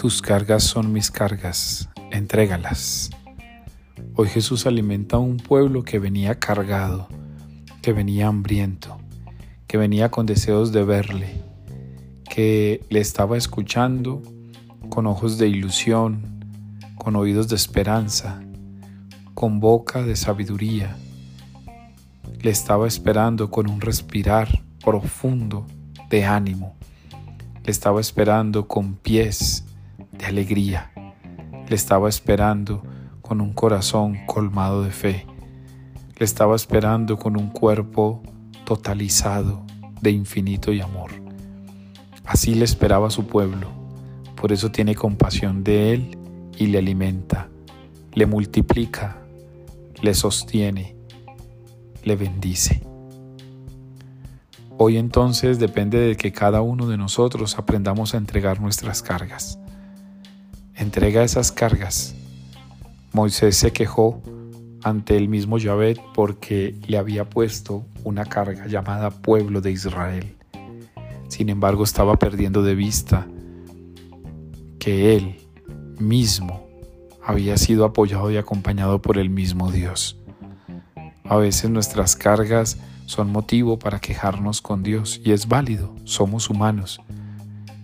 Tus cargas son mis cargas, entrégalas. Hoy Jesús alimenta a un pueblo que venía cargado, que venía hambriento, que venía con deseos de verle, que le estaba escuchando con ojos de ilusión, con oídos de esperanza, con boca de sabiduría. Le estaba esperando con un respirar profundo de ánimo. Le estaba esperando con pies de alegría. Le estaba esperando con un corazón colmado de fe. Le estaba esperando con un cuerpo totalizado de infinito y amor. Así le esperaba a su pueblo. Por eso tiene compasión de él y le alimenta, le multiplica, le sostiene, le bendice. Hoy entonces depende de que cada uno de nosotros aprendamos a entregar nuestras cargas entrega esas cargas. Moisés se quejó ante el mismo Yahvé porque le había puesto una carga llamada pueblo de Israel. Sin embargo, estaba perdiendo de vista que él mismo había sido apoyado y acompañado por el mismo Dios. A veces nuestras cargas son motivo para quejarnos con Dios y es válido, somos humanos,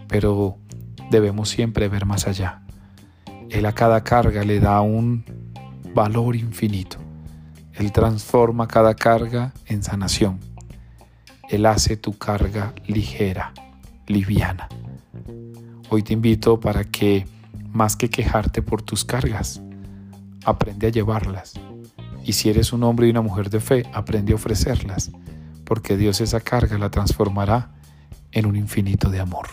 pero debemos siempre ver más allá. Él a cada carga le da un valor infinito. Él transforma cada carga en sanación. Él hace tu carga ligera, liviana. Hoy te invito para que, más que quejarte por tus cargas, aprende a llevarlas. Y si eres un hombre y una mujer de fe, aprende a ofrecerlas, porque Dios esa carga la transformará en un infinito de amor.